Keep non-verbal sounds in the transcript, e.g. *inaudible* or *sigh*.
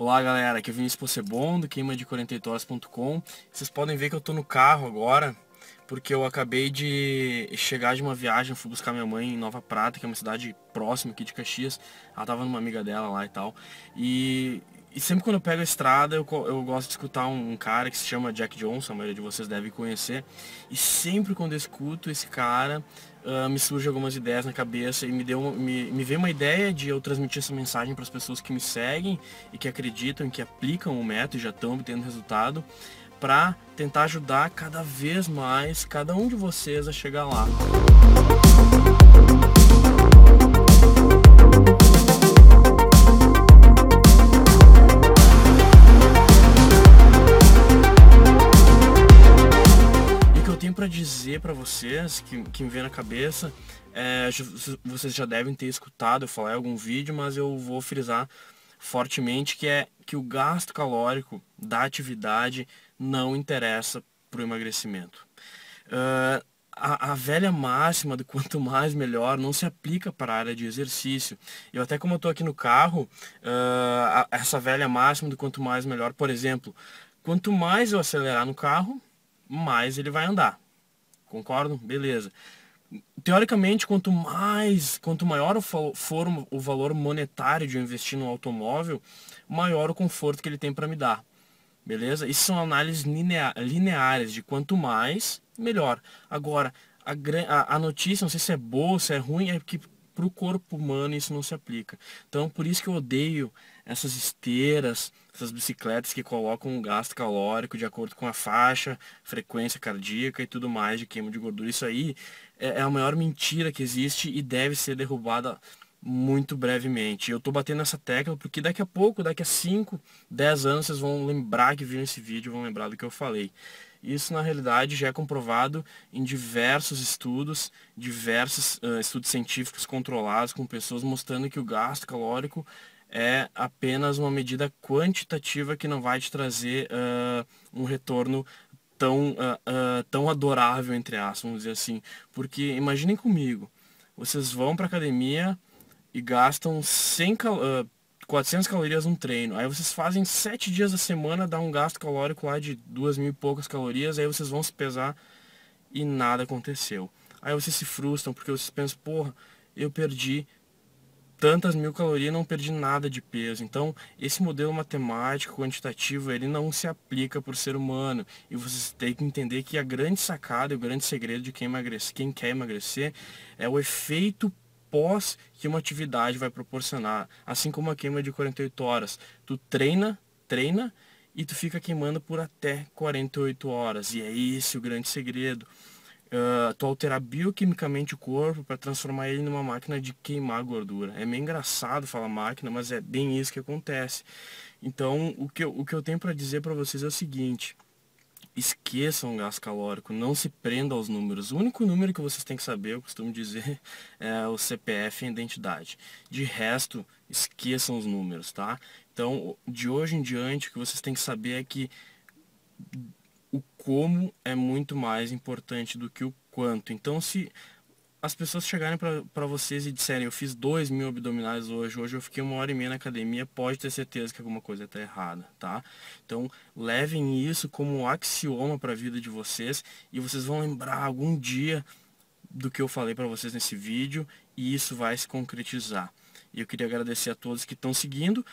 Olá galera, aqui é o Vinícius Possebon do queima de 48 horas.com. Vocês podem ver que eu tô no carro agora, porque eu acabei de chegar de uma viagem, fui buscar minha mãe em Nova Prata, que é uma cidade próxima aqui de Caxias. Ela tava numa amiga dela lá e tal. E, e sempre quando eu pego a estrada, eu, eu gosto de escutar um, um, cara que se chama Jack Johnson, a maioria de vocês deve conhecer. E sempre quando eu escuto esse cara, uh, me surgem algumas ideias na cabeça e me, deu, me, me veio uma ideia de eu transmitir essa mensagem para as pessoas que me seguem e que acreditam, que aplicam o método e já estão obtendo resultado, para tentar ajudar cada vez mais cada um de vocês a chegar lá. para dizer para vocês, que, que me vem na cabeça, é, vocês já devem ter escutado eu falar em algum vídeo, mas eu vou frisar fortemente que é que o gasto calórico da atividade não interessa para o emagrecimento. Uh, a, a, velha máxima do quanto mais melhor não se aplica para a área de exercício. Eu até como eu estou aqui no carro, uh, a, essa velha máxima do quanto mais melhor, por exemplo, quanto mais eu acelerar no carro, mais ele vai andar. Concordam? Beleza. Teoricamente, quanto mais, quanto maior for o valor monetário de eu investir no automóvel, maior o conforto que ele tem para me dar. Beleza? Isso são análises lineares de quanto mais, melhor. Agora, a, a, a notícia, não sei se é boa, se é ruim, é que para o corpo humano isso não se aplica. Então por isso que eu odeio essas esteiras, essas bicicletas que colocam um gasto calórico de acordo com a faixa, frequência cardíaca e tudo mais de queima de gordura. Isso aí é, é a maior mentira que existe e deve ser derrubada muito brevemente. Eu estou batendo nessa tecla porque daqui a pouco, daqui a 5, 10 anos, vocês vão lembrar que viram esse vídeo, vão lembrar do que eu falei. Isso na realidade já é comprovado em diversos estudos, diversos uh, estudos científicos controlados com pessoas mostrando que o gasto calórico é apenas uma medida quantitativa que não vai te trazer uh, um retorno tão, uh, tão adorável, entre aspas, vamos dizer assim. Porque imaginem comigo, vocês vão para academia e gastam 100 cal 400 calorias um treino. Aí vocês fazem 7 dias da semana, dá um gasto calórico lá de 2 mil e poucas calorias, aí vocês vão se pesar e nada aconteceu. Aí vocês se frustram porque vocês pensam, porra, eu perdi tantas mil calorias não perdi nada de peso. Então, esse modelo matemático quantitativo, ele não se aplica por ser humano. E vocês têm que entender que a grande sacada, o grande segredo de quem, emagrece, quem quer emagrecer é o efeito pós que uma atividade vai proporcionar. Assim como a queima de 48 horas. Tu treina, treina e tu fica queimando por até 48 horas. E é esse o grande segredo. Uh, tu alterar bioquimicamente o corpo para transformar ele numa máquina de queimar gordura. É meio engraçado falar máquina, mas é bem isso que acontece. Então, o que eu, o que eu tenho para dizer para vocês é o seguinte esqueçam o gasto calórico, não se prenda aos números. O único número que vocês têm que saber, eu costumo dizer, *laughs* é o CPF e a identidade. De resto, esqueçam os números, tá? Então, de hoje em diante, o que vocês têm que saber é que o como é muito mais importante do que o quanto. Então, se as pessoas chegarem para vocês e disserem eu fiz dois mil abdominais hoje, hoje eu fiquei uma hora e meia na academia, pode ter certeza que alguma coisa está errada, tá? Então levem isso como um axioma para a vida de vocês e vocês vão lembrar algum dia do que eu falei para vocês nesse vídeo e isso vai se concretizar. E eu queria agradecer a todos que estão seguindo